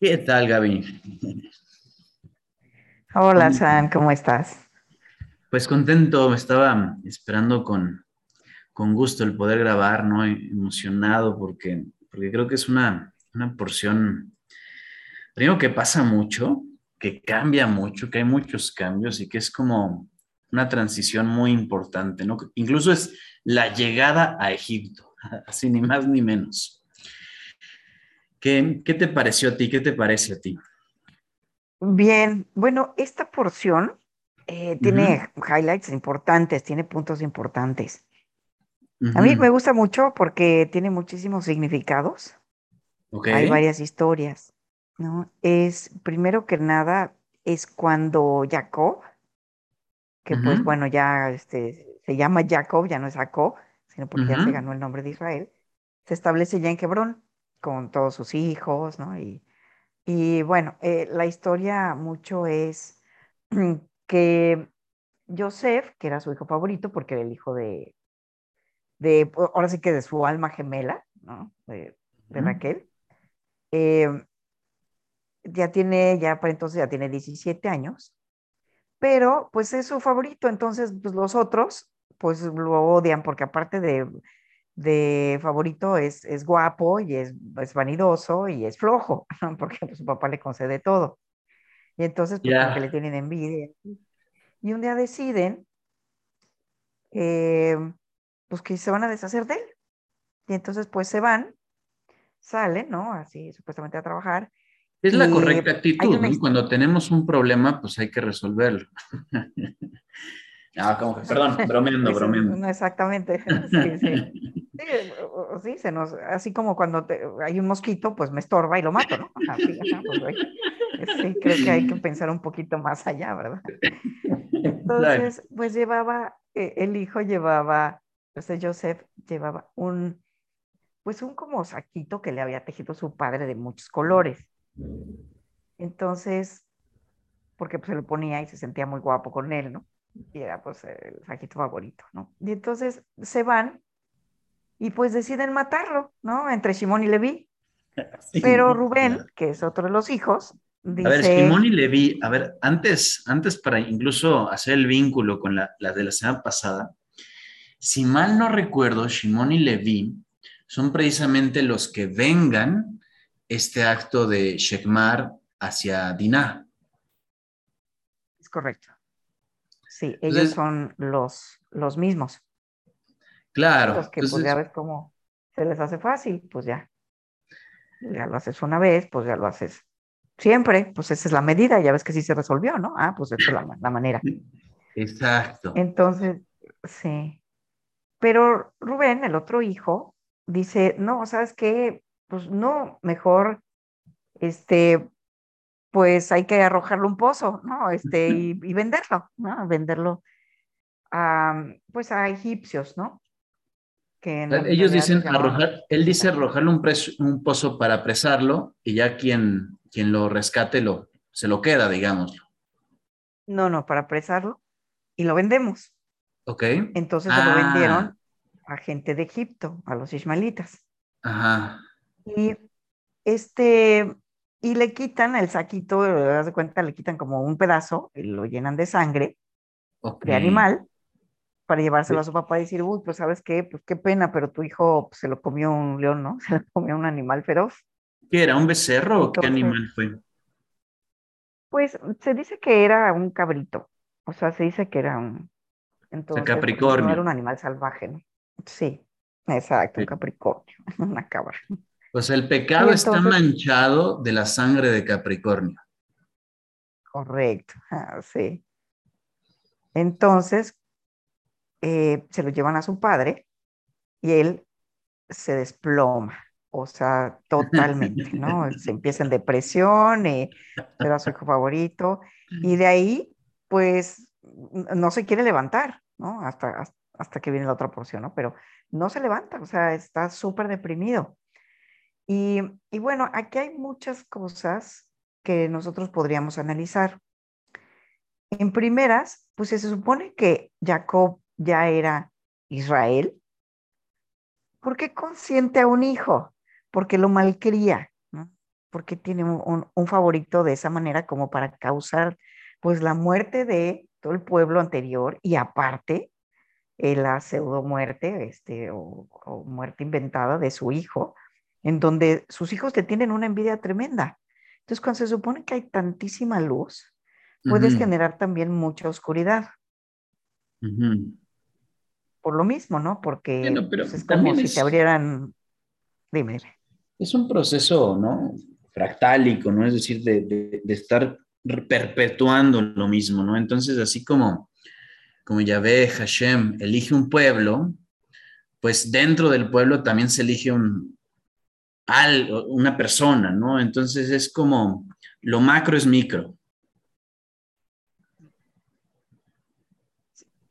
¿Qué tal, Gaby? Hola, San, ¿cómo estás? Pues contento, me estaba esperando con, con gusto el poder grabar, ¿no? Emocionado porque, porque creo que es una, una porción, primero que pasa mucho, que cambia mucho, que hay muchos cambios y que es como una transición muy importante, ¿no? Incluso es la llegada a Egipto, así ni más ni menos. ¿Qué, qué te pareció a ti? ¿Qué te parece a ti? Bien, bueno, esta porción eh, tiene highlights importantes, tiene puntos importantes. A mí me gusta mucho porque tiene muchísimos significados. Hay varias historias, ¿no? Es, primero que nada, es cuando Jacob, que pues bueno, ya este, se llama Jacob, ya no es Jacob, sino porque ya se ganó el nombre de Israel, se establece ya en Hebrón con todos sus hijos, ¿no? Y, y bueno, eh, la historia mucho es que Joseph, que era su hijo favorito, porque era el hijo de, de ahora sí que de su alma gemela, ¿no? De, Raquel, eh, ya tiene, ya para entonces ya tiene 17 años, pero pues es su favorito, entonces pues los otros pues lo odian porque aparte de, de favorito es, es guapo y es, es, vanidoso y es flojo, porque pues, su papá le concede todo. Y entonces pues que le tienen envidia. Y un día deciden eh, pues que se van a deshacer de él. Y entonces pues se van, salen, ¿no? Así supuestamente a trabajar es la correcta actitud, ¿no? Cuando tenemos un problema, pues hay que resolverlo. ah, como que, perdón, bromeando, bromeando. No, exactamente. Sí, sí. Sí, se nos, así como cuando hay un mosquito, pues me estorba y lo mato, ¿no? Así, pues, sí, creo que hay que pensar un poquito más allá, ¿verdad? Entonces, pues llevaba, eh, el hijo llevaba, sea, Joseph llevaba un, pues un como saquito que le había tejido su padre de muchos colores. Entonces, porque pues se lo ponía y se sentía muy guapo con él, ¿no? Y era pues el sajito favorito, ¿no? Y entonces se van y pues deciden matarlo, ¿no? Entre Shimón y Leví. Pero Rubén, que es otro de los hijos, dice... A ver, Shimón y Leví, a ver, antes, antes para incluso hacer el vínculo con la, la de la semana pasada, si mal no recuerdo, Shimón y Leví son precisamente los que vengan este acto de Shekmar hacia Dinah. Es correcto. Sí, ellos son los, los mismos. Claro. Los que pues ya ves cómo se les hace fácil, pues ya. Ya lo haces una vez, pues ya lo haces siempre, pues esa es la medida, ya ves que sí se resolvió, ¿no? Ah, pues esa es la, la manera. Exacto. Entonces, sí. Pero Rubén, el otro hijo, dice, no, ¿sabes qué? pues no, mejor, este, pues hay que arrojarlo un pozo, ¿no? Este, y, venderlo, ¿no? Venderlo a, pues a egipcios, ¿no? Que Ellos dicen arrojar, él dice arrojarle un, un, pozo para apresarlo y ya quien, quien lo rescate lo, se lo queda, digamos. No, no, para apresarlo y lo vendemos. Ok. Entonces se lo vendieron ah. a gente de Egipto, a los ismaelitas. Ajá. Y este, y le quitan el saquito, de cuenta, le quitan como un pedazo y lo llenan de sangre de animal para llevárselo a su papá y decir, uy, pues sabes qué, pues qué pena, pero tu hijo pues, se lo comió un león, ¿no? Se lo comió un animal feroz. ¿Qué era? ¿Un becerro o qué animal fue? Pues se dice que era un cabrito, o sea, se dice que era un... Entonces, Capricornio. No era un animal salvaje, ¿no? Sí, exacto, un Capricornio, una cabra. Pues el pecado está manchado de la sangre de Capricornio. Correcto, ah, sí. Entonces, eh, se lo llevan a su padre y él se desploma, o sea, totalmente, ¿no? se empieza en depresión, eh, era su hijo favorito, y de ahí, pues, no se quiere levantar, ¿no? Hasta, hasta que viene la otra porción, ¿no? Pero no se levanta, o sea, está súper deprimido. Y, bueno, aquí hay muchas cosas que nosotros podríamos analizar. En primeras, pues se supone que Jacob ya era Israel. ¿Por qué consiente a un hijo? Porque lo malcría, ¿no? ¿Por qué tiene un, un, favorito de esa manera como para causar pues la muerte de todo el pueblo anterior y aparte eh, la pseudo muerte este, o, muerte inventada de su hijo, en donde sus hijos le tienen una envidia tremenda. Entonces, cuando se supone que hay tantísima luz, puedes generar también mucha oscuridad. Por lo mismo, ¿no? Porque pues, es como si te abrieran. Dime. Es un proceso, ¿no? Fractálico, ¿no? Es decir, de, de, de estar perpetuando lo mismo, ¿no? Entonces, así como, como Yahvé, Hashem, elige un pueblo, pues dentro del pueblo también se elige un, una persona, ¿no? Entonces es como, lo macro es micro.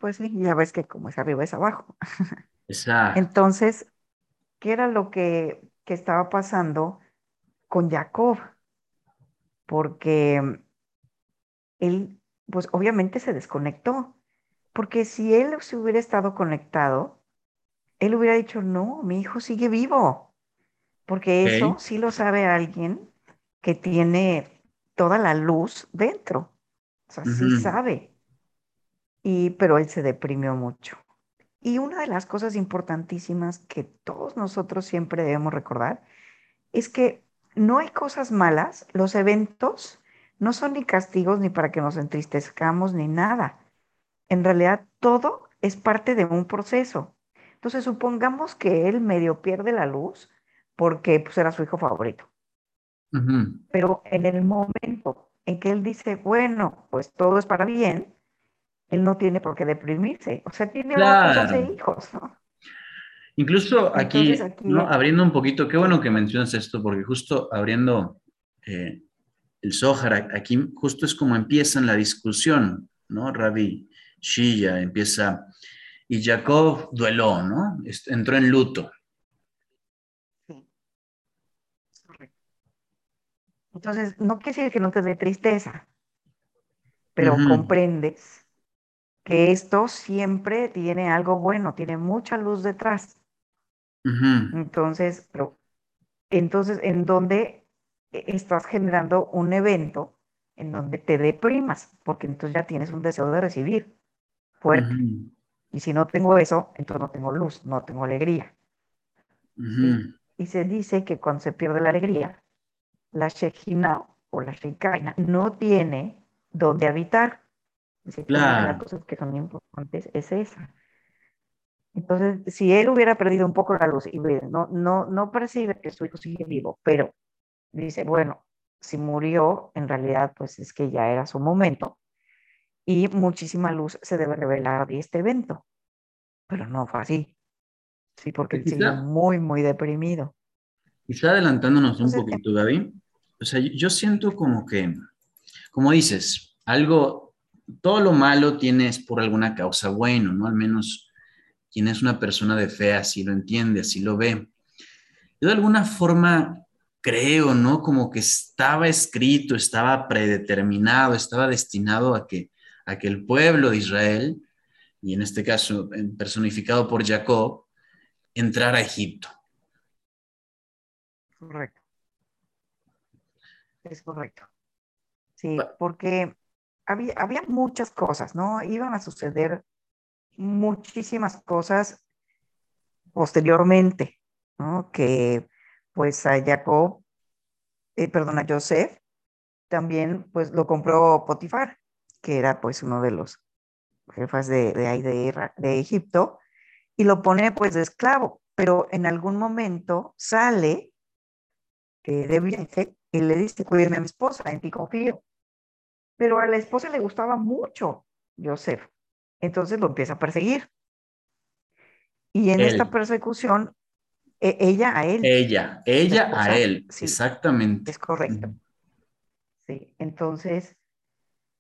Pues sí, ya ves que como es arriba es abajo. Exacto. Entonces, ¿qué era lo que, que estaba pasando con Jacob? Porque él, pues obviamente se desconectó, porque si él se hubiera estado conectado, él hubiera dicho, no, mi hijo sigue vivo, porque eso sí lo sabe alguien que tiene toda la luz dentro, o sea, sí sabe. Y, pero él se deprimió mucho. Y una de las cosas importantísimas que todos nosotros siempre debemos recordar es que no hay cosas malas, los eventos no son ni castigos ni para que nos entristezcamos ni nada. En realidad todo es parte de un proceso. Entonces supongamos que él medio pierde la luz porque pues, era su hijo favorito. Pero en el momento en que él dice, bueno, pues todo es para bien, él no tiene por qué deprimirse. O sea, tiene claro. hijos, ¿no? Incluso aquí, abriendo un poquito, qué bueno que mencionas esto, porque justo abriendo eh, el Zohar, aquí justo es como empiezan la discusión, ¿no? Rabbi Shia empieza, y Jacob dueló, ¿no? Entró en luto. Sí. Entonces, no quiere decir que no te dé tristeza, pero comprendes que esto siempre tiene algo bueno, tiene mucha luz detrás. Entonces, pero, entonces, en donde e-, estás generando un evento en donde te deprimas, porque entonces ya tienes un deseo de recibir fuerte. Y si no tengo eso, entonces no tengo luz, no tengo alegría. Y se dice que cuando se pierde la alegría, la Shekhinah o la Shekinah no tiene donde habitar. Una de las cosas que son importantes es esa. Entonces, si él hubiera perdido un poco la luz y no, no, no percibe que su hijo sigue vivo, pero dice, bueno, si murió, en realidad pues es que ya era su momento y muchísima luz se debe revelar de este evento. Pero no fue así. Sí, porque él sigue muy, muy deprimido. Quizá adelantándonos un poquito, David. O sea, yo siento como que, como dices, algo, todo lo malo tienes por alguna causa bueno, ¿no? Al menos quien es una persona de fe así lo entiende, así lo ve. Yo de alguna forma creo, ¿no? Como que estaba escrito, estaba predeterminado, estaba destinado a que, a que el pueblo de Israel, y en este caso personificado por Jacob, entrara a Egipto. Correcto. Es correcto. Sí, porque había, había muchas cosas, ¿no? Iban a suceder muchísimas cosas posteriormente, ¿no? Que pues a Jacob, eh, perdón, a Joseph, también pues lo compró Potifar, que era pues uno de los jefes de, de ahí de, de Egipto, y lo pone pues de esclavo, pero en algún momento sale eh, de viaje y le dice, cuídeme a mi esposa, en ti confío. Pero a la esposa le gustaba mucho Joseph, entonces lo empieza a perseguir. Y en esta persecución e, ella a él. Ella, ella a él, exactamente. Es correcto. Sí, entonces,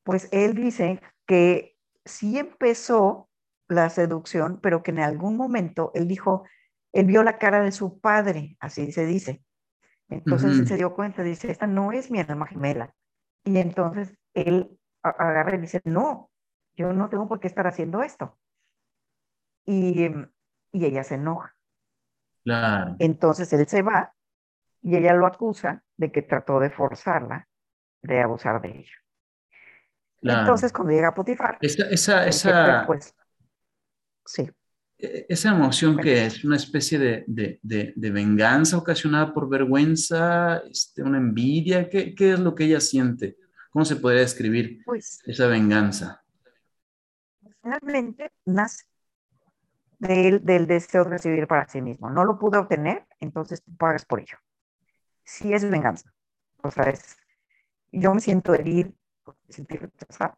pues él dice que sí empezó la seducción, pero que en algún momento él dijo, él vio la cara de su padre, así se dice. Entonces se dio cuenta, dice, esta no es mi alma gemela. Y entonces él agarra y dice, no, yo no tengo por qué estar haciendo esto. Y, y ella se enoja. Entonces él se va y ella lo acusa de que trató de forzarla, de abusar de ella. Entonces, cuando llega a Potifar, esa, esa, esa, pues, sí. E, esa emoción que es una especie de, de, de, venganza ocasionada por vergüenza, este, una envidia, ¿qué, ¿qué, es lo que ella siente? ¿Cómo se podría describir pues, esa venganza? Finalmente nace del, del, deseo de recibir para sí mismo. No lo pude obtener, entonces tú pagas por ello. Sí es venganza. O sea, es, yo me siento herido, me siento rechazado,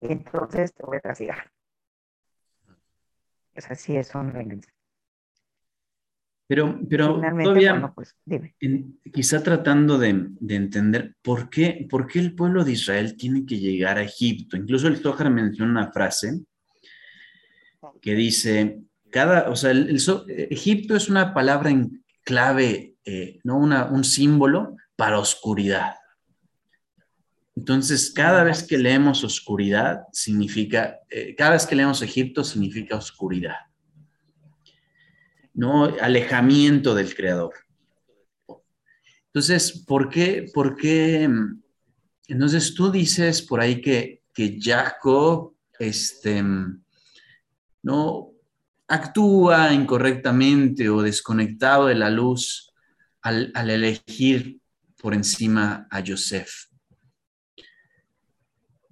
entonces te voy a castigar. O sea, sí es una venganza. Pero, pero todavía, pues, quizá tratando de, de, entender por qué, por qué el pueblo de Israel tiene que llegar a Egipto. Incluso el Zohar menciona una frase que dice, cada, o sea, el, Egipto es una palabra en clave, eh, ¿no? Una, un símbolo para oscuridad. Entonces, cada vez que leemos oscuridad, significa, eh, cada vez que leemos Egipto, significa oscuridad. ¿No? Alejamiento del creador. Entonces, ¿por qué? ¿Por qué? Entonces tú dices por ahí que, que Jacob, este, no actúa incorrectamente o desconectado de la luz al, al elegir por encima a Joseph.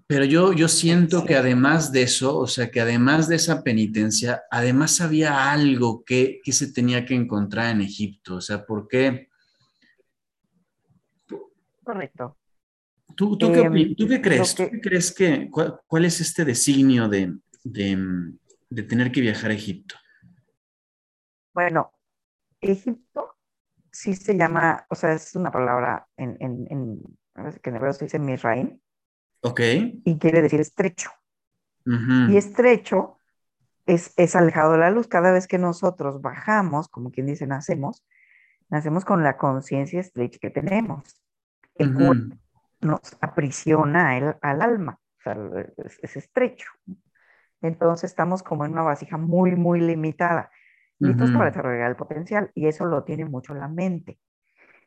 Pero yo, yo siento que además de eso, o sea, que además de esa penitencia, además había algo que, que se tenía que encontrar en Egipto. O sea, ¿por qué? Correcto. ¿Tú, tú, qué, ¿tú qué, crees? ¿Tú qué crees que, cuál, es este designio de, de, de, tener que viajar a Egipto? Bueno, Egipto sí se llama, o sea, es una palabra en, en, en, que en hebreo se dice Misraim, Ok. Y quiere decir estrecho. Y estrecho es, es alejado de la luz. Cada vez que nosotros bajamos, como quien dice, nacemos, nacemos con la conciencia estrecha que tenemos. El cuerpo nos aprisiona el, al alma, o sea, es, estrecho. Entonces estamos como en una vasija muy, muy limitada, listos para desarrollar el potencial, y eso lo tiene mucho la mente.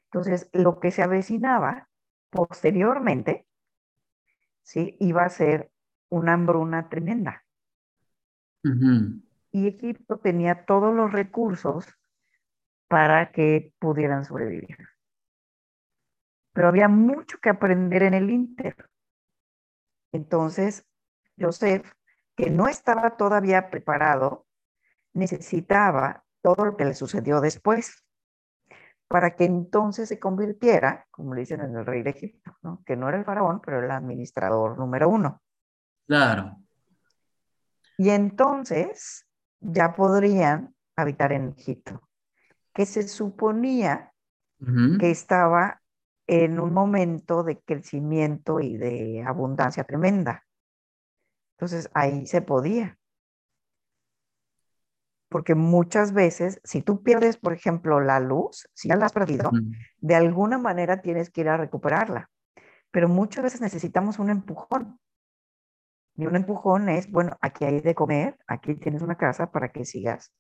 Entonces, lo que se avecinaba posteriormente ¿sí? Iba a ser una hambruna tremenda. Y Egipto tenía todos los recursos para que pudieran sobrevivir. Pero había mucho que aprender en el Inter. Entonces, Joseph, que no estaba todavía preparado, necesitaba todo lo que le sucedió después para que entonces se convirtiera, como le dicen en el rey de Egipto, ¿no? que no era el faraón, pero el administrador número uno. Claro. Y entonces ya podrían habitar en Egipto, que se suponía que estaba en un momento de crecimiento y de abundancia tremenda. Entonces ahí se podía porque muchas veces, si tú pierdes, por ejemplo, la luz, si ya la has perdido, de alguna manera tienes que ir a recuperarla. Pero muchas veces necesitamos un empujón. Y un empujón es, bueno, aquí hay de comer, aquí tienes una casa para que sigas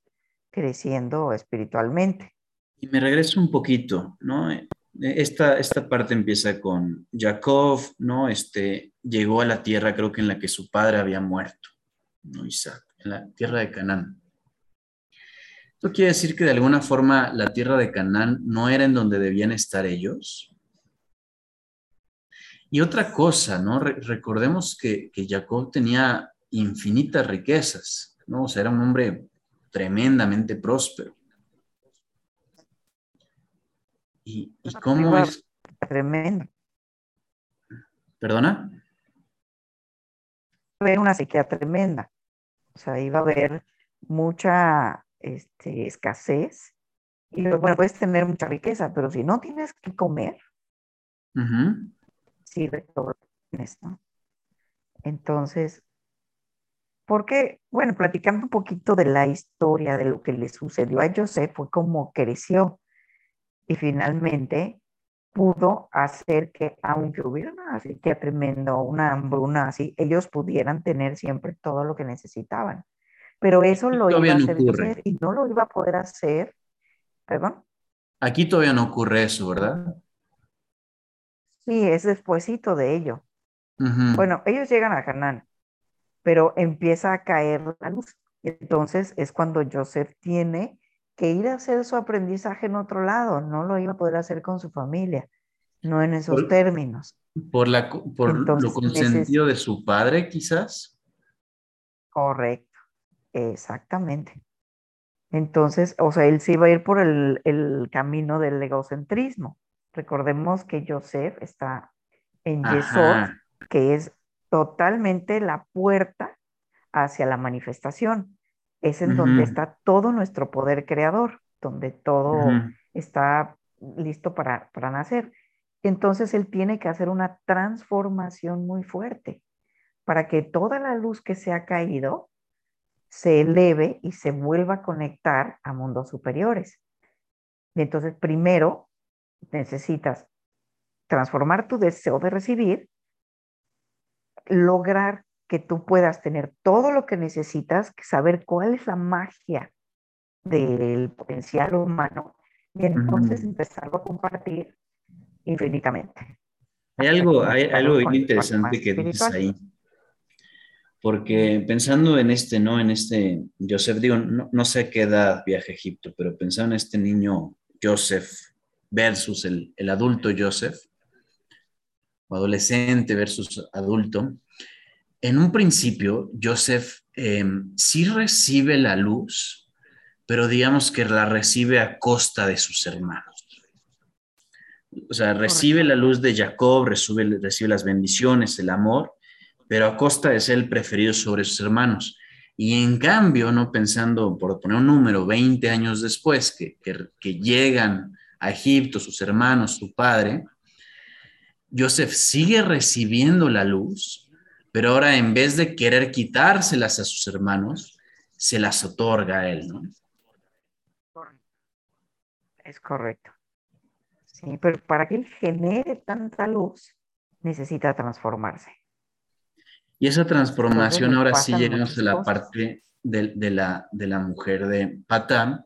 creciendo espiritualmente. Y me regreso un poquito, ¿no? Esta, esta parte empieza con Jacob, ¿no? Este, llegó a la tierra, creo que en la que su padre había muerto, ¿no? Isaac, en la tierra de Canaán. ¿Esto quiere decir que de alguna forma la tierra de Canaán no era en donde debían estar ellos? Y otra cosa, ¿no? recordemos que, Jacob tenía infinitas riquezas, ¿no? O sea, era un hombre tremendamente próspero. ¿Y, cómo es? Tremendo. ¿Perdona? Era una sequía tremenda. O sea, iba a haber mucha este, escasez. Y bueno, puedes tener mucha riqueza, pero si no tienes que comer, sirve todo esto. Entonces, porque, bueno, platicando un poquito de la historia de lo que le sucedió a José, fue como creció y finalmente pudo hacer que, aunque hubiera una sequía tremendo, una hambruna así, ellos pudieran tener siempre todo lo que necesitaban. Pero eso lo iba a hacer y no lo iba a poder hacer. ¿Perdón? Aquí todavía no ocurre eso, ¿verdad? Sí, es despuesito de ello. Bueno, ellos llegan a Canaán, pero empieza a caer la luz. Entonces es cuando Joseph tiene que ir a hacer su aprendizaje en otro lado, no lo iba a poder hacer con su familia, no en esos términos. Por, la, por lo consentido de su padre, quizás. Correcto, exactamente. Entonces, o sea, él sí iba a ir por el, el camino del egocentrismo. Recordemos que Joseph está en Yesod, que es totalmente la puerta hacia la manifestación. Es en donde está todo nuestro poder creador, donde todo está listo para, para nacer. Entonces él tiene que hacer una transformación muy fuerte para que toda la luz que se ha caído se eleve y se vuelva a conectar a mundos superiores. entonces, primero necesitas transformar tu deseo de recibir, lograr que tú puedas tener todo lo que necesitas, saber cuál es la magia del potencial humano y entonces empezarlo a compartir infinitamente. Hay algo, hay algo interesante que dices ahí porque pensando en este, ¿no? En este Joseph, digo, no, sé qué edad viaja a Egipto, pero pensando en este niño Joseph versus el, adulto Joseph, o adolescente versus adulto, en un principio Joseph em, sí recibe la luz, pero digamos que la recibe a costa de sus hermanos. O sea, recibe la luz de Jacob, recibe, recibe las bendiciones, el amor, pero a costa de ser el preferido sobre sus hermanos. Y en cambio, no pensando, por poner un número, 20 años después, que, llegan a Egipto sus hermanos, su padre, Joseph sigue recibiendo la luz, pero ahora en vez de querer quitárselas a sus hermanos, se las otorga a él, ¿no? Es correcto. Sí, pero para que él genere tanta luz, necesita transformarse. Y esa transformación, ahora sí llegamos a la parte de, la, de la mujer de Patán.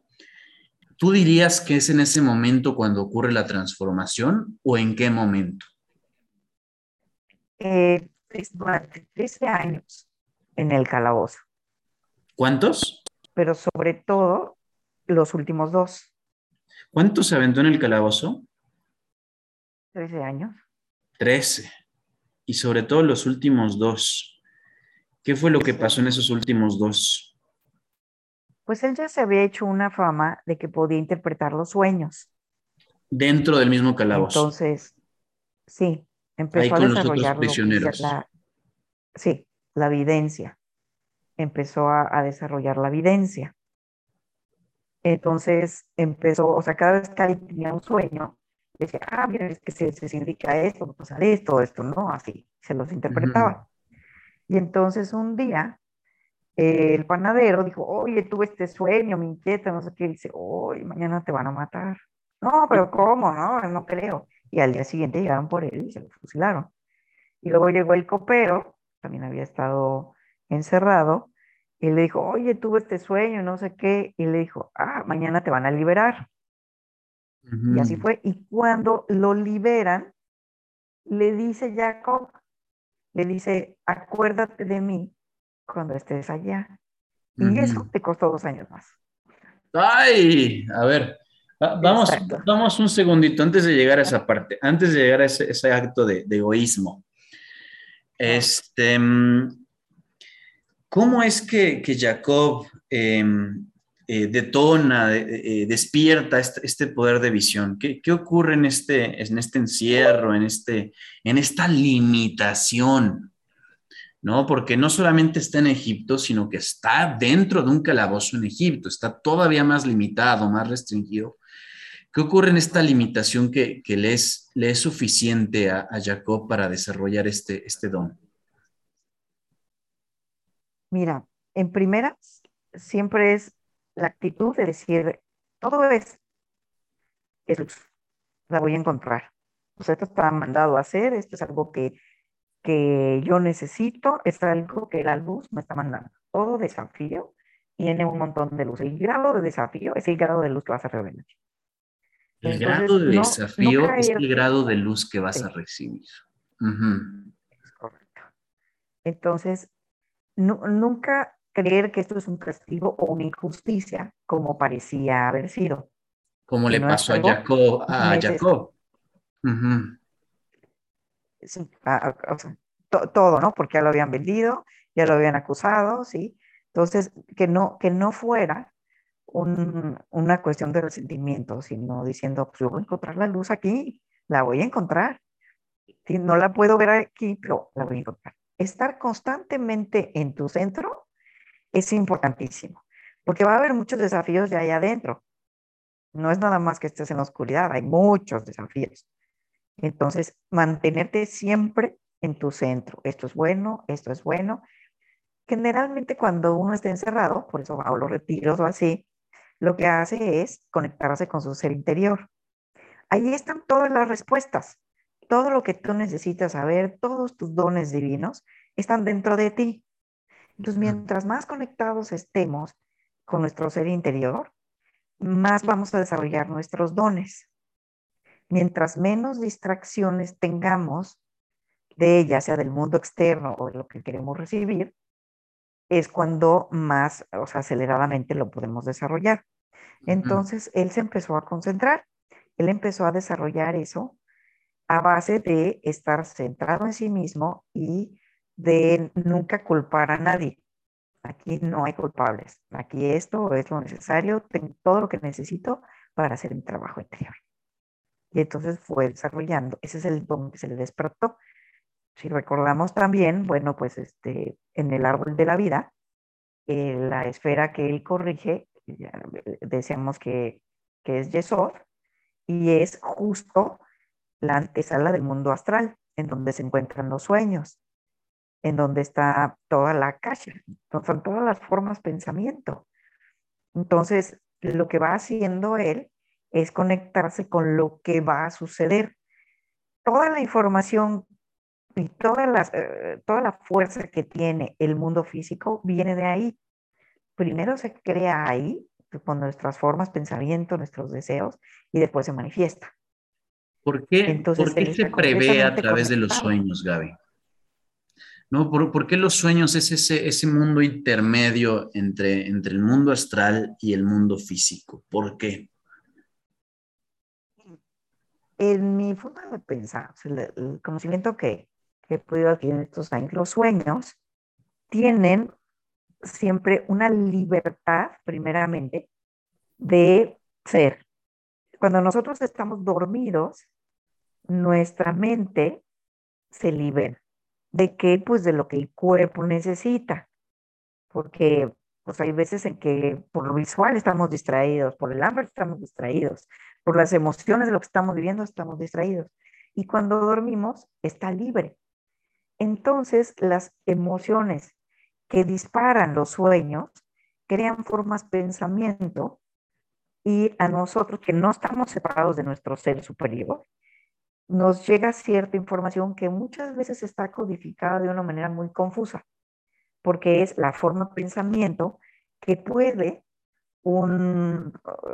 ¿Tú dirías que es en ese momento cuando ocurre la transformación o en qué momento? Eh, durante 13 años en el calabozo. ¿Cuántos? Pero sobre todo los últimos dos. ¿Cuántos se aventó en el calabozo? 13 años. 13 y sobre todo los últimos dos. ¿Qué fue lo que pasó en esos últimos dos? Pues él ya se había hecho una fama de que podía interpretar los sueños. Dentro del mismo calabozo. Entonces, sí, empezó a desarrollar la, sí, la evidencia. Empezó a, a desarrollar la evidencia. Entonces empezó, o sea, cada vez que alguien tenía un sueño, decía, ah, mira, es que se, se indica esto, va a pasar esto, esto, ¿no? Así, se los interpretaba. Y entonces un día, el panadero dijo, oye, tuve este sueño, me inquieta, no sé qué, y dice, hoy mañana te van a matar. No, pero ¿cómo? No, no creo. Y al día siguiente llegaron por él y se lo fusilaron. Y luego llegó el copero, también había estado encerrado, y le dijo, oye, tuve este sueño, no sé qué, y le dijo, ah, mañana te van a liberar. Y así fue. Y cuando lo liberan, le dice Jacob, le dice, acuérdate de mí cuando estés allá. Y eso te costó dos años más. Ay, a ver, vamos, vamos un segundito antes de llegar a esa parte, antes de llegar a ese, acto de, egoísmo. Este, mm, ¿cómo es que, que Jacob em, eh, detona, eh, despierta este, este, poder de visión? ¿Qué, ¿Qué, ocurre en este, en este encierro, en, este, en esta limitación? ¿No? Porque no solamente está en Egipto, sino que está dentro de un calabozo en Egipto, está todavía más limitado, más restringido. ¿Qué ocurre en esta limitación que, que le, es, le es suficiente a, a Jacob para desarrollar este, este don? Mira, en primera, siempre es la actitud de decir, todo es, es luz, la voy a encontrar. O sea, esto está mandado a hacer, esto es algo que, que yo necesito, es algo que la luz me está mandando. Todo desafío tiene un montón de luz. El grado de desafío es el grado de luz que vas a revelar. El grado de desafío es el grado de luz que vas a recibir. Es correcto. Entonces, nunca creer que esto es un castigo o una injusticia, como parecía haber sido. Como le pasó a Jacob. A Jacob. todo, ¿no? Porque ya lo habían vendido, ya lo habían acusado, ¿sí? Entonces, que no, que no fuera una cuestión de resentimiento, sino diciendo, pues yo voy a encontrar la luz aquí, la voy a encontrar. No la puedo ver aquí, pero la voy a encontrar. Estar constantemente en tu centro es importantísimo, porque va a haber muchos desafíos de ahí adentro. No es nada más que estés en la oscuridad, hay muchos desafíos. Entonces, mantenerte siempre en tu centro. Esto es bueno, esto es bueno. Generalmente cuando uno está encerrado, por eso va a los retiros o así, lo que hace es conectarse con su ser interior. Ahí están todas las respuestas. Todo lo que tú necesitas saber, todos tus dones divinos están dentro de ti. Entonces, mientras más conectados estemos con nuestro ser interior, más vamos a desarrollar nuestros dones. Mientras menos distracciones tengamos de ella, sea del mundo externo o de lo que queremos recibir, es cuando más, o sea, aceleradamente lo podemos desarrollar. Entonces, él se empezó a concentrar, él empezó a desarrollar eso a base de estar centrado en sí mismo y de nunca culpar a nadie. Aquí no hay culpables. Aquí esto es lo necesario, tengo todo lo que necesito para hacer mi trabajo interior. Y entonces fue desarrollando. Ese es el don que se le despertó. Si recordamos también, bueno, pues este, en el árbol de la vida, eh, la esfera que él corrige, ya decíamos que, que es Yesod, y es justo la antesala del mundo astral, en donde se encuentran los sueños en donde está toda la calle, son todas las formas pensamiento. Entonces, lo que va haciendo él es conectarse con lo que va a suceder. Toda la información y toda, eh, toda la fuerza que tiene el mundo físico viene de ahí. Primero se crea ahí, con nuestras formas, pensamiento, nuestros deseos, y después se manifiesta. ¿Por qué, Entonces, ¿por qué se prevé a través de los sueños, Gaby? ¿No? ¿Por, qué los sueños es ese, mundo intermedio entre, el mundo astral y el mundo físico? ¿Por qué? En mi forma de pensar, el, conocimiento que, que he podido adquirir en estos años, los sueños tienen siempre una libertad, primeramente, de ser. Cuando nosotros estamos dormidos, nuestra mente se libera. ¿De qué? Pues de lo que el cuerpo necesita. Porque pues hay veces en que por lo visual estamos distraídos, por el hambre estamos distraídos, por las emociones de lo que estamos viviendo estamos distraídos. Y cuando dormimos está libre. Entonces las emociones que disparan los sueños crean formas pensamiento y a nosotros que no estamos separados de nuestro ser superior, nos llega cierta información que muchas veces está codificada de una manera muy confusa, porque es la forma de pensamiento que puede un,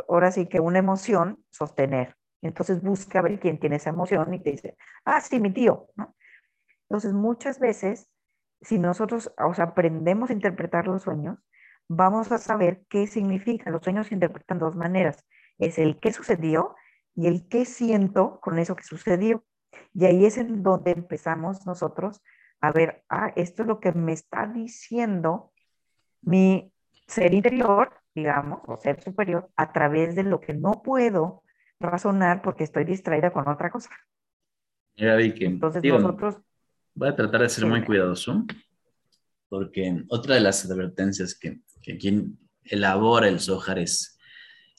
ahora sí que una emoción sostener. Entonces busca ver quién tiene esa emoción y te dice, ah, sí, mi tío. Entonces muchas veces, si nosotros o sea, aprendemos a interpretar los sueños, vamos a saber qué significa. Los sueños se interpretan dos maneras. Es el qué sucedió y el qué siento con eso que sucedió. Y ahí es en donde empezamos nosotros a ver, ah, esto es lo que me está diciendo mi ser interior, digamos, o ser superior, a través de lo que no puedo razonar porque estoy distraída con otra cosa. Mira, que, Entonces nosotros... Voy a tratar de ser muy cuidadoso, porque otra de las advertencias que, que quien elabora el Zohar es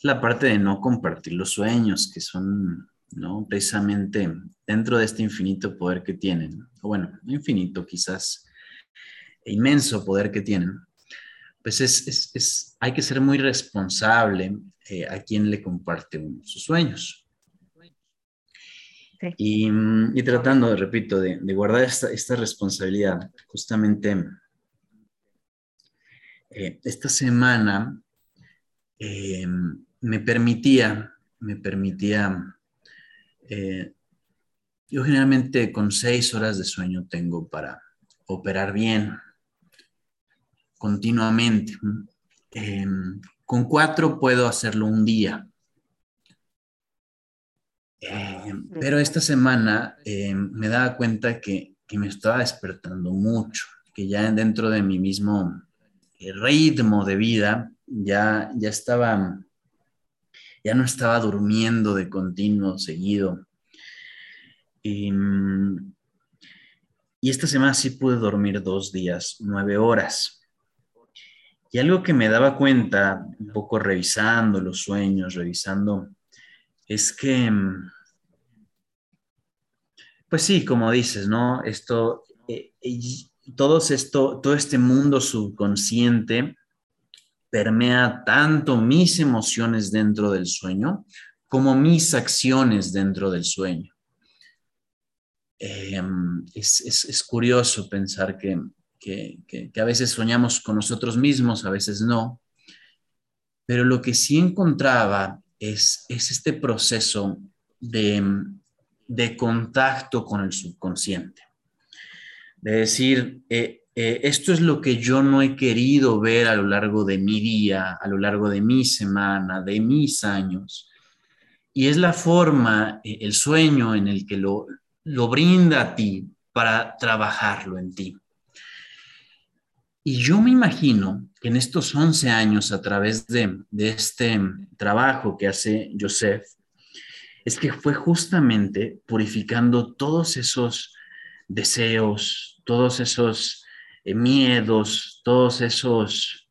la parte de no compartir los sueños, que son, ¿no? Precisamente dentro de este infinito poder que tienen, o bueno, infinito quizás, e inmenso poder que tienen, pues es, hay que ser muy responsable eh, a quien le comparte sus sueños. Y, tratando, repito, de, guardar esta, responsabilidad, justamente eh, esta semana eh, me permitía me permitía, eh, yo generalmente con seis horas de sueño tengo para operar bien, continuamente. Em, con cuatro puedo hacerlo un día. Em, pero esta semana em, me daba cuenta que, que, me estaba despertando mucho, que ya dentro de mi mismo eh, ritmo de vida ya, ya estaba, ya no estaba durmiendo de continuo, seguido. Y, y esta semana sí pude dormir dos días, nueve horas. Y algo que me daba cuenta, un poco revisando los sueños, revisando, es que, mm, pues sí, como dices, ¿no? Esto, eh, todo, esto, todo este mundo subconsciente permea tanto mis emociones dentro del sueño como mis acciones dentro del sueño. Em, es curioso pensar que, que, a veces soñamos con nosotros mismos, a veces no. Pero lo que sí encontraba es, es este proceso de, de contacto con el subconsciente. De decir, eh, eh, esto es lo que yo no he querido ver a lo largo de mi día, a lo largo de mi semana, de mis años. Y es la forma, eh, el sueño en el que lo, lo brinda a ti para trabajarlo en ti. Y yo me imagino que en estos 11 años, a través de, este trabajo que hace Joseph, es que fue justamente purificando todos esos deseos, todos esos eh, miedos, todos esos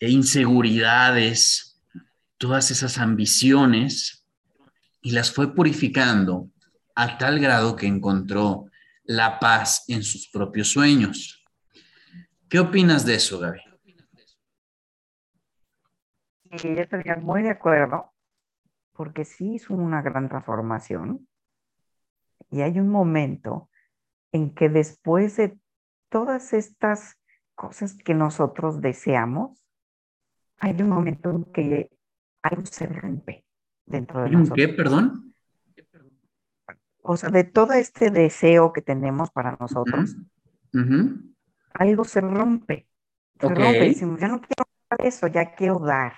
eh, inseguridades, todas esas ambiciones, y las fue purificando a tal grado que encontró la paz en sus propios sueños. ¿Qué opinas de eso, Gaby? Sí, yo estaría muy de acuerdo, porque sí es una gran transformación. Y hay un momento en que después de todas estas cosas que nosotros deseamos, hay un momento en que algo se rompe dentro de nosotros. ¿Qué, perdón? O sea, de todo este deseo que tenemos para nosotros, algo se rompe. Se rompe. Decimos, ya no quiero eso, ya quiero dar.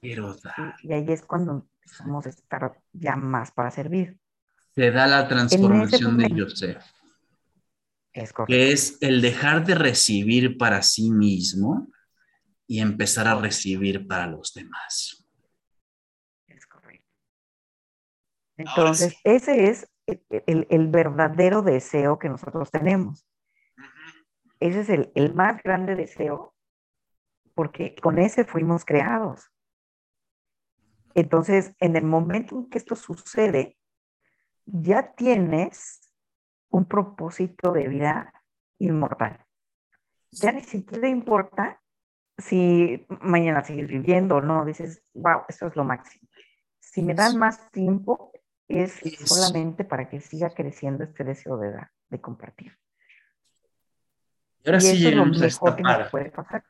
Quiero dar. Y, ahí es cuando empezamos a estar ya más para servir. Se da la transformación de Joseph. Es. Que es el dejar de recibir para sí mismo y empezar a recibir para los demás. Es correcto. Entonces, ese es el, el, verdadero deseo que nosotros tenemos. Ese es el, más grande deseo, porque con ese fuimos creados. Entonces, en el momento en que esto sucede, ya tienes un propósito de vida inmortal. Ya ni siquiera importa si mañana sigues viviendo o no, dices, wow, esto es lo máximo. Si me dan más tiempo, es solamente para que siga creciendo este deseo de dar, de compartir. Y ahora sí llegamos a esta parte.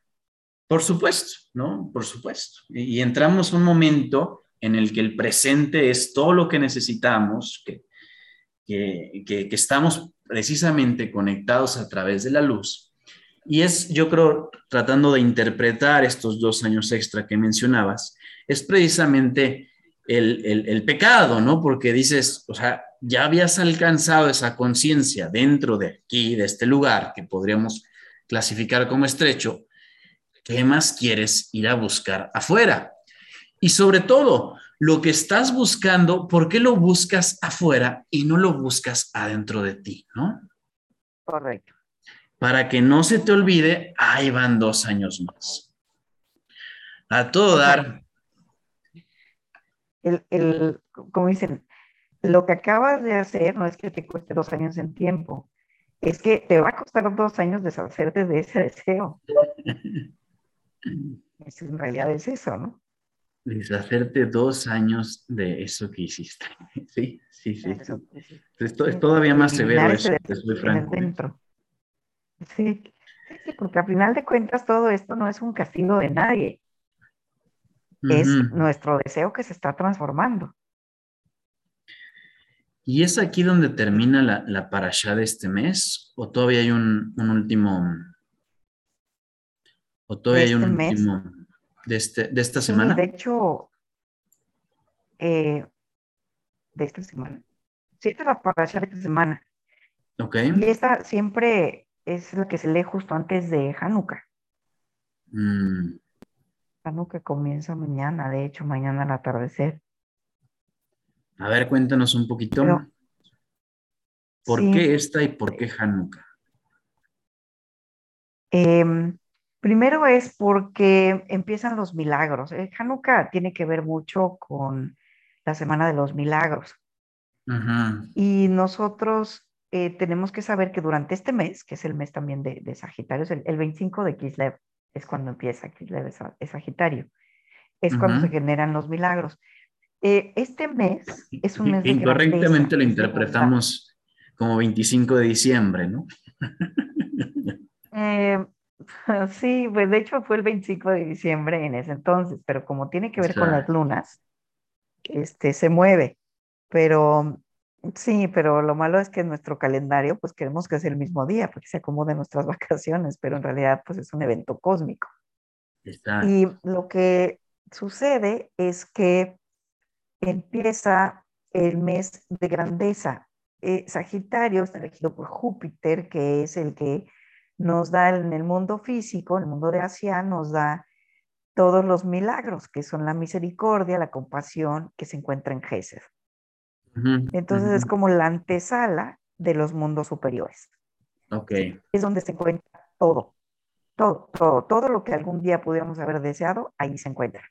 Por supuesto, ¿no? Por supuesto. Y, entramos a un momento en el que el presente es todo lo que necesitamos, que, que, estamos precisamente conectados a través de la luz. Y es, yo creo, tratando de interpretar estos dos años extra que mencionabas, es precisamente el, el, el, pecado, ¿no? Porque dices, o sea, ya habías alcanzado esa conciencia dentro de aquí, de este lugar, que podríamos clasificar como estrecho, ¿qué más quieres ir a buscar afuera? Y sobre todo, lo que estás buscando, ¿por qué lo buscas afuera y no lo buscas adentro de ti, no? Correcto. Para que no se te olvide, ahí van dos años más. A todo dar. El, el, como dicen, lo que acabas de hacer no es que te cueste dos años en tiempo, es que te va a costar dos años deshacerte de ese deseo. en realidad es eso, ¿no? Deshacerte dos años de eso que hiciste. Sí, sí, sí. Esto es todavía más severo eso, soy franco. Sí. sí, porque al final de cuentas todo esto no es un castigo de nadie. es nuestro deseo que se está transformando. ¿Y es aquí donde termina la, la parasha de este mes? ¿O todavía hay un, último? ¿O todavía hay un este último de, este, de esta semana? de hecho, eh, de esta semana. Sí, esta es la parasha de esta semana. Ok. Y esta siempre es la que se lee justo antes de Hanukkah. Mm. Hanukkah comienza mañana, de hecho, mañana al atardecer. A ver, cuéntanos un poquito. ¿Por qué esta y por qué Hanukkah? Em, primero es porque empiezan los milagros. Eh, Hanukkah tiene que ver mucho con la Semana de los Milagros. Y nosotros eh, tenemos que saber que durante este mes, que es el mes también de, Sagitario, el, el, 25 de Kislev es cuando empieza Kislev, es, Sagitario, es cuando se generan los milagros. Eh, este mes es un mes de Incorrectamente lo interpretamos como 25 de diciembre, ¿no? Eh, sí, pues de hecho fue el 25 de diciembre en ese entonces, pero como tiene que ver con las lunas, este, se mueve. Pero sí, pero lo malo es que en nuestro calendario, pues queremos que sea el mismo día, porque se acomode nuestras vacaciones, pero en realidad, pues es un evento cósmico. Y lo que sucede es que empieza el mes de grandeza. Eh, Sagitario está regido por Júpiter, que es el que nos da en el mundo físico, en el mundo de Asia, nos da todos los milagros, que son la misericordia, la compasión, que se encuentra en Jesús. Entonces es como la antesala de los mundos superiores. Ok. Es donde se encuentra todo, todo, todo, todo lo que algún día pudiéramos haber deseado, ahí se encuentra.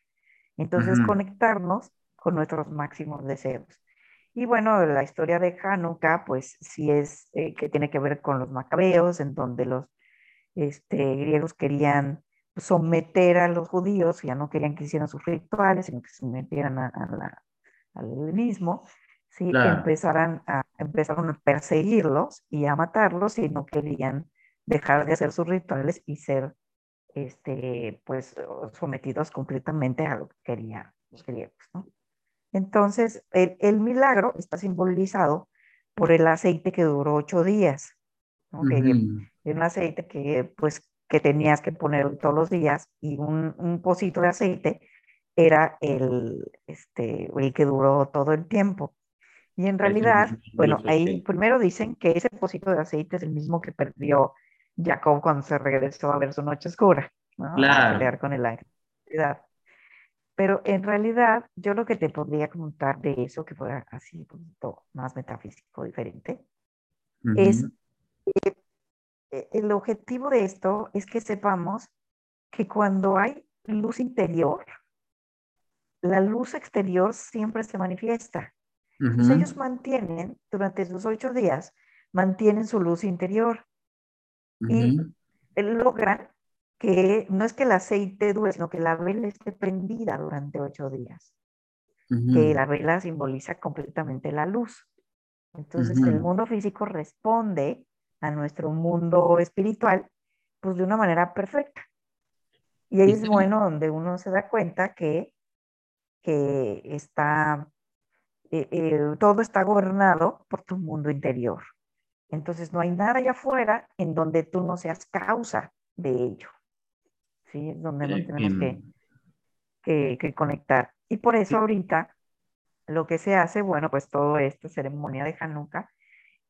Entonces conectarnos con nuestros máximos deseos. Y bueno, la historia de Hanukkah, pues sí es eh, que tiene que ver con los macabeos, en donde los este, griegos querían someter a los judíos, ya no querían que hicieran sus rituales, sino que se sometieran a, al helenismo, ¿sí? empezaran a, empezaron a perseguirlos y a matarlos y no querían dejar de hacer sus rituales y ser este, pues, sometidos completamente a lo que querían los griegos. ¿no? Entonces, el, el, milagro está simbolizado por el aceite que duró ocho días. ¿no? Un aceite que, pues, que tenías que poner todos los días y un, un pocito de aceite era el, este, el que duró todo el tiempo. Y en realidad, bueno, ahí primero dicen que ese pocito de aceite es el mismo que perdió Jacob cuando se regresó a ver su noche oscura, ¿no? Claro. A pelear con el ángel. Pero en realidad, yo lo que te podría contar de eso, que fuera así un poquito más metafísico, diferente, es eh, el objetivo de esto es que sepamos que cuando hay luz interior, la luz exterior siempre se manifiesta. Entonces ellos mantienen, durante sus ocho días, mantienen su luz interior y logran que no es que el aceite dure, sino que la vela esté prendida durante ocho días. Que la vela simboliza completamente la luz. Entonces el mundo físico responde a nuestro mundo espiritual, pues de una manera perfecta. Y ahí es bueno donde uno se da cuenta que, que está eh, eh, todo está gobernado por tu mundo interior. Entonces no hay nada allá afuera en donde tú no seas causa de ello. ¿Sí? Es donde nos tenemos que, que, conectar. Y por eso ahorita lo que se hace, bueno, pues toda esta ceremonia de Hanukkah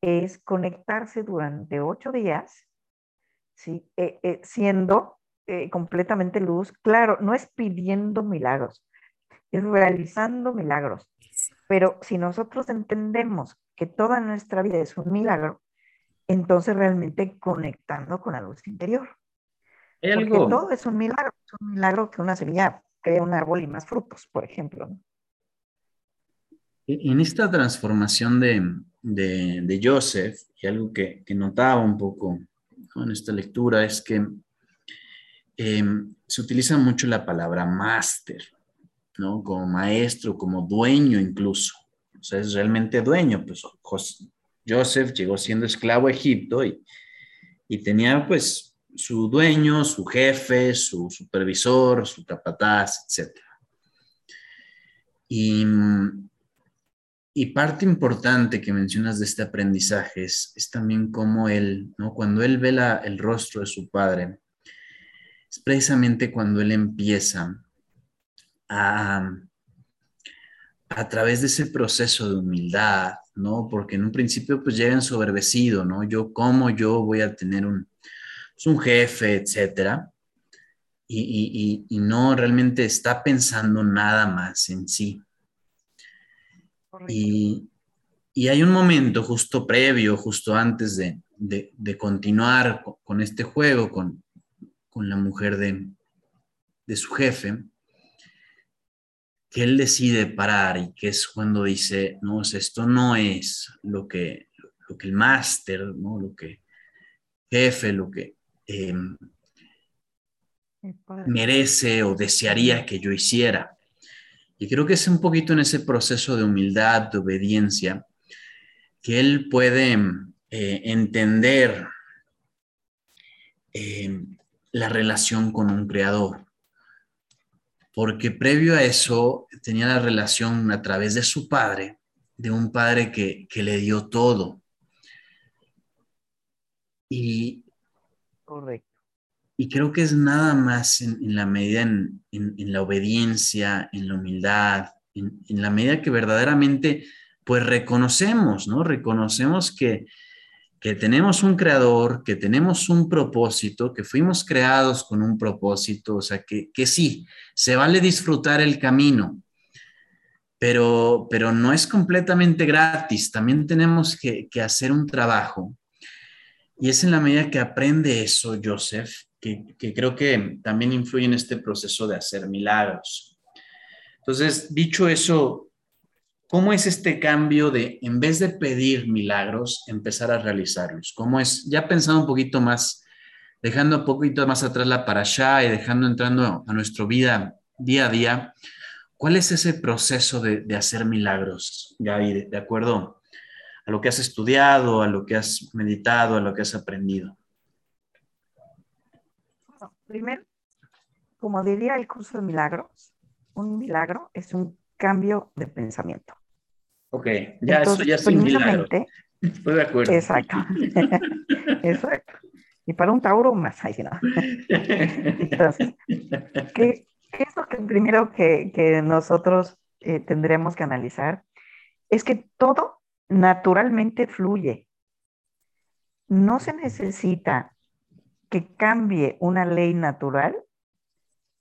es conectarse durante ocho días, ¿sí? Eh, siendo completamente luz. Claro, no es pidiendo milagros, es realizando milagros. Pero si nosotros entendemos que toda nuestra vida es un milagro, entonces realmente conectando con la luz interior. Porque todo es un milagro, es un milagro que una semilla crea un árbol y más frutos, por ejemplo. E-, en esta transformación de, de, Joseph, y algo que, que notaba un poco en esta lectura es que em, se utiliza mucho la palabra máster, ¿no? Como maestro, como dueño incluso. O sea, es realmente dueño. Pues Joseph llegó siendo esclavo a Egipto y, y tenía pues su dueño, su jefe, su supervisor, su capataz, etc. Y, y parte importante que mencionas de este aprendizaje es, también cómo él, ¿no? cuando él ve el rostro de su padre, es precisamente cuando él empieza a, a través de ese proceso de humildad, ¿no? Porque en un principio pues llega ensoberbecido, ¿no? Yo, ¿cómo yo voy a tener un, pues, un jefe, etcétera? Y, no realmente está pensando nada más en sí. Y, hay un momento justo previo, justo antes de, continuar con, este juego, con, la mujer de, de su jefe, que él decide parar y que es cuando dice, no, esto no es lo que, lo que el máster, ¿no? lo que jefe, lo que em, merece o desearía que yo hiciera. Y creo que es un poquito en ese proceso de humildad, de obediencia, que él puede eh, entender em, la relación con un creador porque previo a eso tenía la relación a través de su padre, de un padre que, le dio todo. Y, Correcto. Y creo que es nada más en, la medida en, la obediencia, en la humildad, en, en, la medida que verdaderamente pues reconocemos, ¿no? Reconocemos que, que tenemos un creador, que tenemos un propósito, que fuimos creados con un propósito, o sea, que, que sí, se vale disfrutar el camino, pero, pero no es completamente gratis, también tenemos que, que hacer un trabajo. Y es en la medida que aprende eso, Joseph, que, creo que también influye en este proceso de hacer milagros. Entonces, dicho eso, ¿Cómo es este cambio de, en vez de pedir milagros, empezar a realizarlos? ¿Cómo es, ya pensando un poquito más, dejando un poquito más atrás la para allá y dejando entrando a nuestra vida día a día, ¿cuál es ese proceso de, hacer milagros, Gaby, de acuerdo a lo que has estudiado, a lo que has meditado, a lo que has aprendido? Primero, como diría el curso de milagros, un milagro es un cambio de pensamiento. Ok, ya eso ya es un milagro. Estoy de acuerdo. Exacto. Exacto. Y para un Tauro más, ahí no. Entonces, ¿qué, es lo que primero que, nosotros eh, tendremos que analizar? Es que todo naturalmente fluye. No se necesita que cambie una ley natural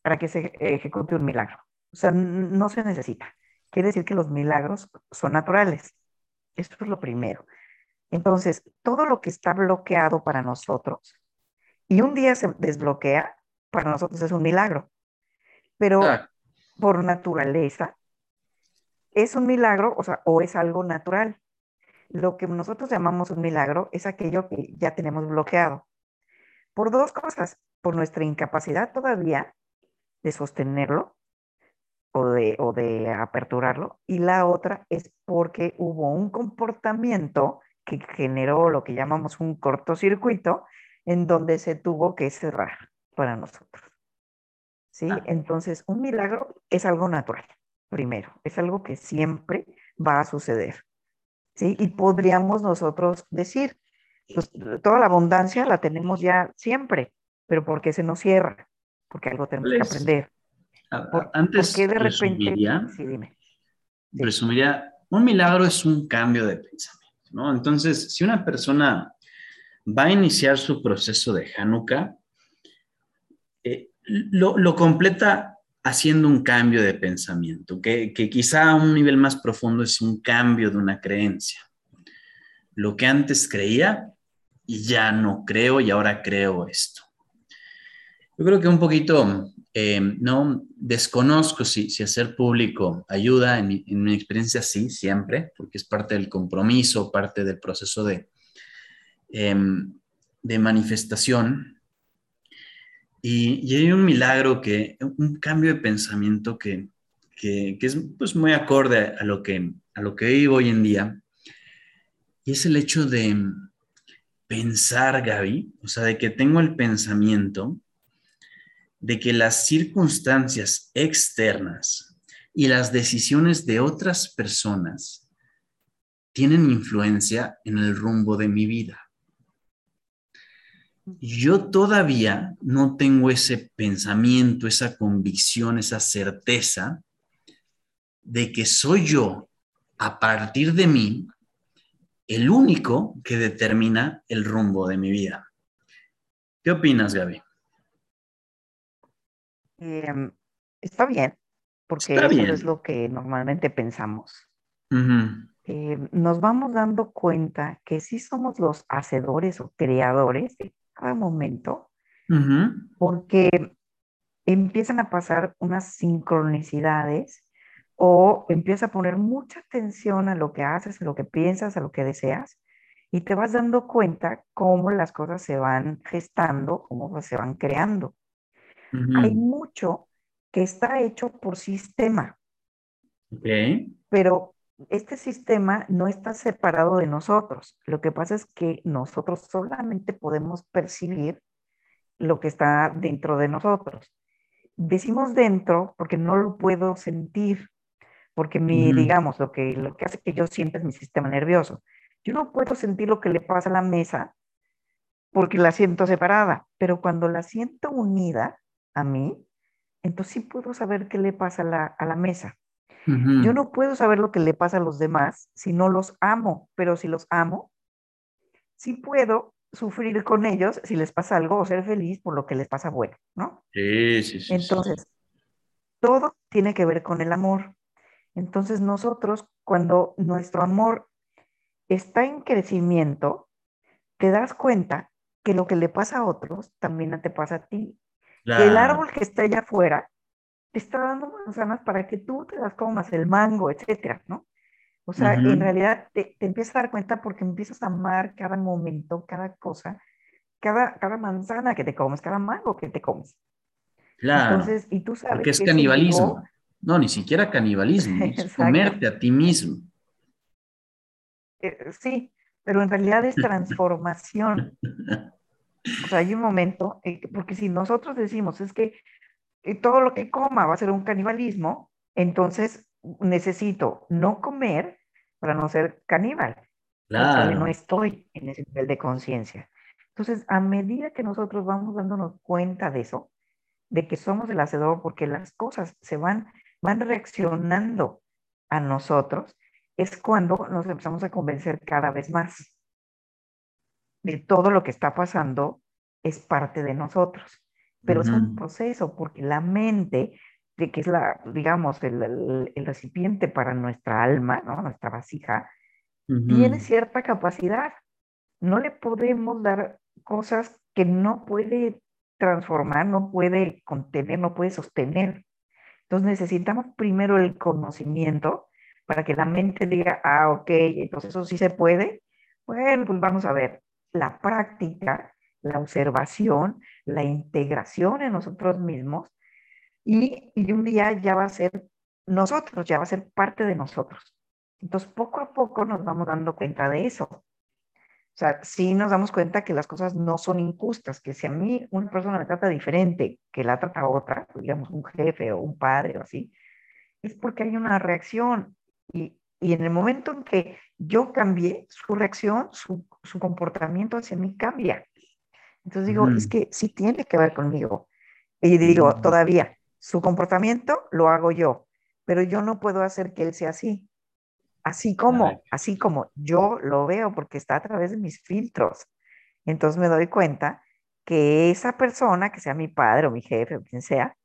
para que se ejecute un milagro. O sea, no se necesita quiere decir que los milagros son naturales. Esto es lo primero. Entonces, todo lo que está bloqueado para nosotros y un día se desbloquea, para nosotros es un milagro. Pero por naturaleza, es un milagro, o sea, o es algo natural. Lo que nosotros llamamos un milagro es aquello que ya tenemos bloqueado. Por dos cosas, por nuestra incapacidad todavía de sostenerlo o de, o de aperturarlo, y la otra es porque hubo un comportamiento que generó lo que llamamos un cortocircuito en donde se tuvo que cerrar para nosotros. ¿Sí? Ah. Entonces, un milagro es algo natural, primero, es algo que siempre va a suceder. ¿Sí? Y podríamos nosotros decir, pues, toda la abundancia la tenemos ya siempre, pero ¿por qué se nos cierra? Porque algo tenemos que aprender. Antes de resumiría, resumiría, un milagro es un cambio de pensamiento, ¿no? Entonces, si una persona va a iniciar su proceso de Hanukkah, eh, lo, completa haciendo un cambio de pensamiento, que, que quizá a un nivel más profundo es un cambio de una creencia. Lo que antes creía y ya no creo y ahora creo esto. Yo creo que un poquito eh, no desconozco si, si, hacer público ayuda, en mi, experiencia sí, siempre, porque es parte del compromiso, parte del proceso de, em, de manifestación. Y, hay un milagro, que, un cambio de pensamiento que, que, que, es pues, muy acorde a lo, que, a lo que vivo hoy en día, y es el hecho de pensar, Gaby, o sea, de que tengo el pensamiento de que las circunstancias externas y las decisiones de otras personas tienen influencia en el rumbo de mi vida. Yo todavía no tengo ese pensamiento, esa convicción, esa certeza de que soy yo, a partir de mí, el único que determina el rumbo de mi vida. ¿Qué opinas, Gaby? Em, está bien, porque eso es lo que normalmente pensamos. Em, nos vamos dando cuenta que sí somos los hacedores o creadores de cada momento, porque empiezan a pasar unas sincronicidades o empieza a poner mucha atención a lo que haces, a lo que piensas, a lo que deseas, y te vas dando cuenta cómo las cosas se van gestando, cómo se van creando. Hay mucho que está hecho por sistema. Pero este sistema no está separado de nosotros. Lo que pasa es que nosotros solamente podemos percibir lo que está dentro de nosotros. Decimos dentro porque no lo puedo sentir, porque mi, digamos, lo que, lo que hace que yo sienta es mi sistema nervioso. Yo no puedo sentir lo que le pasa a la mesa porque la siento separada, pero cuando la siento unida a mí, entonces sí puedo saber qué le pasa a la, a la mesa. Yo no puedo saber lo que le pasa a los demás si no los amo, pero si los amo, sí puedo sufrir con ellos si les pasa algo o ser feliz por lo que les pasa bueno, ¿no? Sí, sí, sí. Entonces, todo tiene que ver con el amor. Entonces nosotros, cuando nuestro amor está en crecimiento, te das cuenta que lo que le pasa a otros también te pasa a ti. el árbol que está allá afuera te está dando manzanas para que tú te las comas, el mango, etcétera, ¿no? O sea, en realidad te, te, empiezas a dar cuenta porque empiezas a amar cada momento, cada cosa, cada, cada manzana que te comes, cada mango que te comes. Claro. Entonces, y tú sabes porque es canibalismo. No, ni siquiera canibalismo, es comerte a ti mismo. Eh, sí, pero en realidad es transformación. o sea, hay un momento, porque si nosotros decimos es que eh, todo lo que coma va a ser un canibalismo, entonces necesito no comer para no ser caníbal. Claro. no estoy en ese nivel de conciencia. Entonces, a medida que nosotros vamos dándonos cuenta de eso, de que somos el hacedor, porque las cosas se van van reaccionando a nosotros, es cuando nos empezamos a convencer cada vez más de todo lo que está pasando es parte de nosotros. Pero es un proceso porque la mente, de que es la, digamos, el, recipiente para nuestra alma, ¿no? nuestra vasija, tiene cierta capacidad. No le podemos dar cosas que no puede transformar, no puede contener, no puede sostener. Entonces necesitamos primero el conocimiento para que la mente diga, ah, ok, entonces eso sí se puede. Bueno, pues vamos a ver, la práctica, la observación, la integración en nosotros mismos y, y un día ya va a ser nosotros, ya va a ser parte de nosotros. Entonces, poco a poco nos vamos dando cuenta de eso. O sea, sí nos damos cuenta que las cosas no son injustas, que si a mí una persona me trata diferente que la trata otra, digamos un jefe o un padre o así, es porque hay una reacción. Y, y en el momento en que yo cambié, su reacción, su, su comportamiento hacia mí cambia. Entonces digo, es que sí tiene que ver conmigo. Y digo, todavía, su comportamiento lo hago yo, pero yo no puedo hacer que él sea así. Así como, así como yo lo veo porque está a través de mis filtros. Entonces me doy cuenta que esa persona, que sea mi padre o mi jefe o quien sea,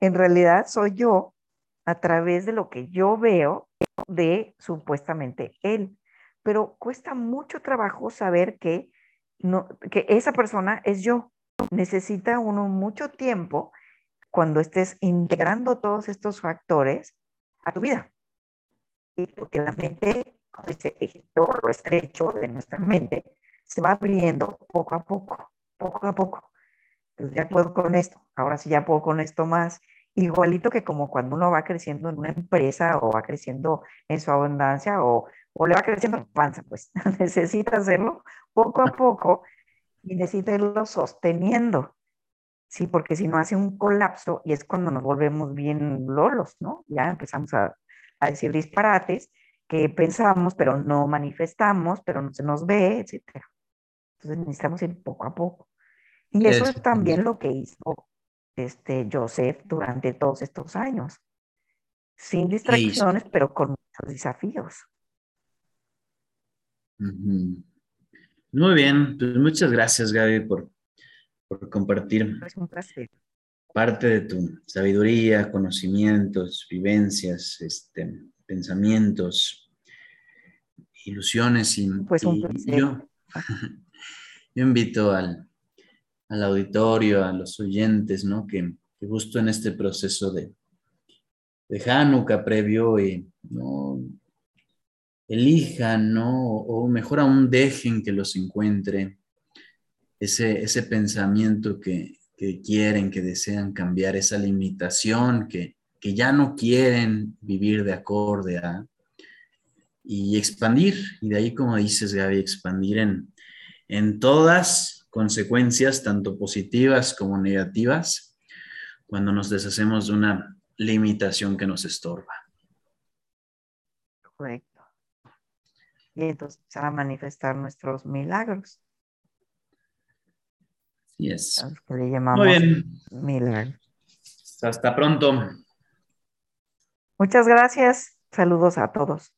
en realidad soy yo a través de lo que yo veo de supuestamente él. Pero cuesta mucho trabajo saber que, no, que esa persona es yo. Necesita uno mucho tiempo cuando estés integrando todos estos factores a tu vida porque la mente, ese todo lo estrecho de nuestra mente, se va abriendo poco a poco, poco a poco. Entonces ya puedo con esto, ahora sí ya puedo con esto más. Igualito que como cuando uno va creciendo en una empresa o va creciendo en su abundancia o, o le va creciendo la panza, pues necesita hacerlo poco a poco y necesita irlo sosteniendo. Sí, porque si no hace un colapso y es cuando nos volvemos bien lolos, ¿no? Ya empezamos a, a decir disparates que pensamos, pero no manifestamos, pero no se nos ve, etcétera. Entonces necesitamos ir poco a poco. Y eso es también lo que hizo este Joseph durante todos estos años. Sin distracciones, pero con muchos desafíos. Muy bien, pues muchas gracias Gaby por por compartir parte de tu sabiduría, conocimientos, vivencias, este, pensamientos, ilusiones. Y, pues un yo, yo, invito al, al, auditorio, a los oyentes, ¿no? Que, que, justo en este proceso de, de Hanukkah previo y ¿no? elijan, ¿no? O mejor aún dejen que los encuentre ese, pensamiento que, quieren, que desean cambiar, esa limitación que, ya no quieren vivir de acorde a, y expandir, y de ahí como dices Gaby, expandir en, en todas consecuencias, tanto positivas como negativas, cuando nos deshacemos de una limitación que nos estorba. Correcto. Y entonces a manifestar nuestros milagros. Yes. le llamamos Muy bien. Hasta pronto. Muchas gracias. Saludos a todos.